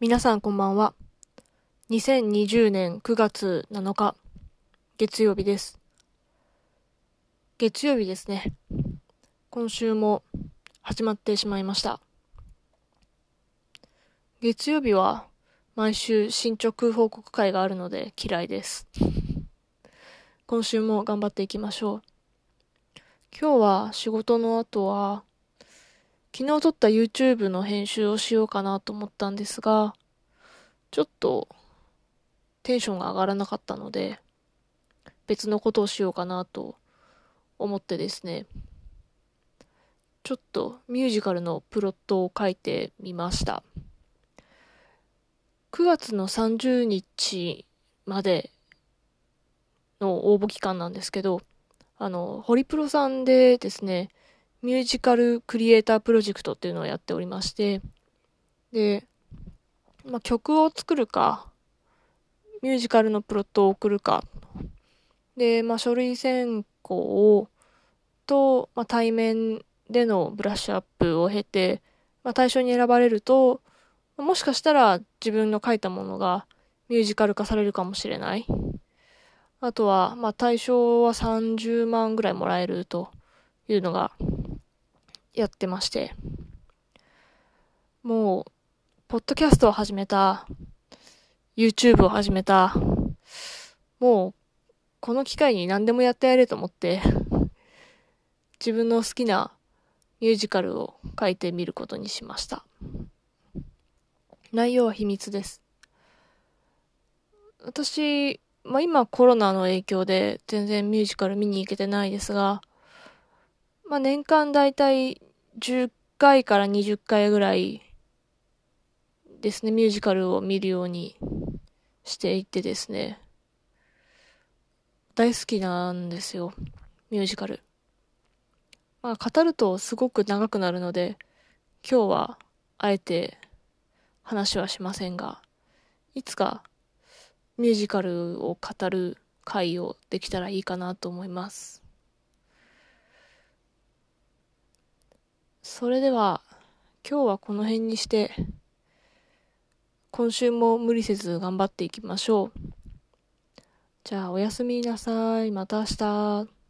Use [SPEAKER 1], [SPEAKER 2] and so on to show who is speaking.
[SPEAKER 1] 皆さんこんばんは。2020年9月7日、月曜日です。月曜日ですね。今週も始まってしまいました。月曜日は毎週進捗報告会があるので嫌いです。今週も頑張っていきましょう。今日は仕事の後は、昨日撮った YouTube の編集をしようかなと思ったんですが、ちょっとテンションが上がらなかったので、別のことをしようかなと思ってですね、ちょっとミュージカルのプロットを書いてみました。9月の30日までの応募期間なんですけど、あの、ホリプロさんでですね、ミュージカルクリエイタープロジェクトっていうのをやっておりまして、で、まあ、曲を作るか、ミュージカルのプロットを送るか、で、まあ、書類選考と、まあ、対面でのブラッシュアップを経て、まあ、対象に選ばれると、もしかしたら自分の書いたものがミュージカル化されるかもしれない。あとは、まあ、対象は30万ぐらいもらえるというのがやってまして。もう、ポッドキャストを始めた、YouTube を始めた、もう、この機会に何でもやってやれと思って、自分の好きなミュージカルを書いてみることにしました。内容は秘密です。私、まあ、今コロナの影響で全然ミュージカル見に行けてないですが、まあ、年間だいたい10回から20回ぐらいですね、ミュージカルを見るようにしていってですね、大好きなんですよ、ミュージカル。まあ、語るとすごく長くなるので、今日はあえて話はしませんが、いつかミュージカルを語る回をできたらいいかなと思います。それでは、今日はこの辺にして、今週も無理せず頑張っていきましょう。じゃあおやすみなさい。また明日。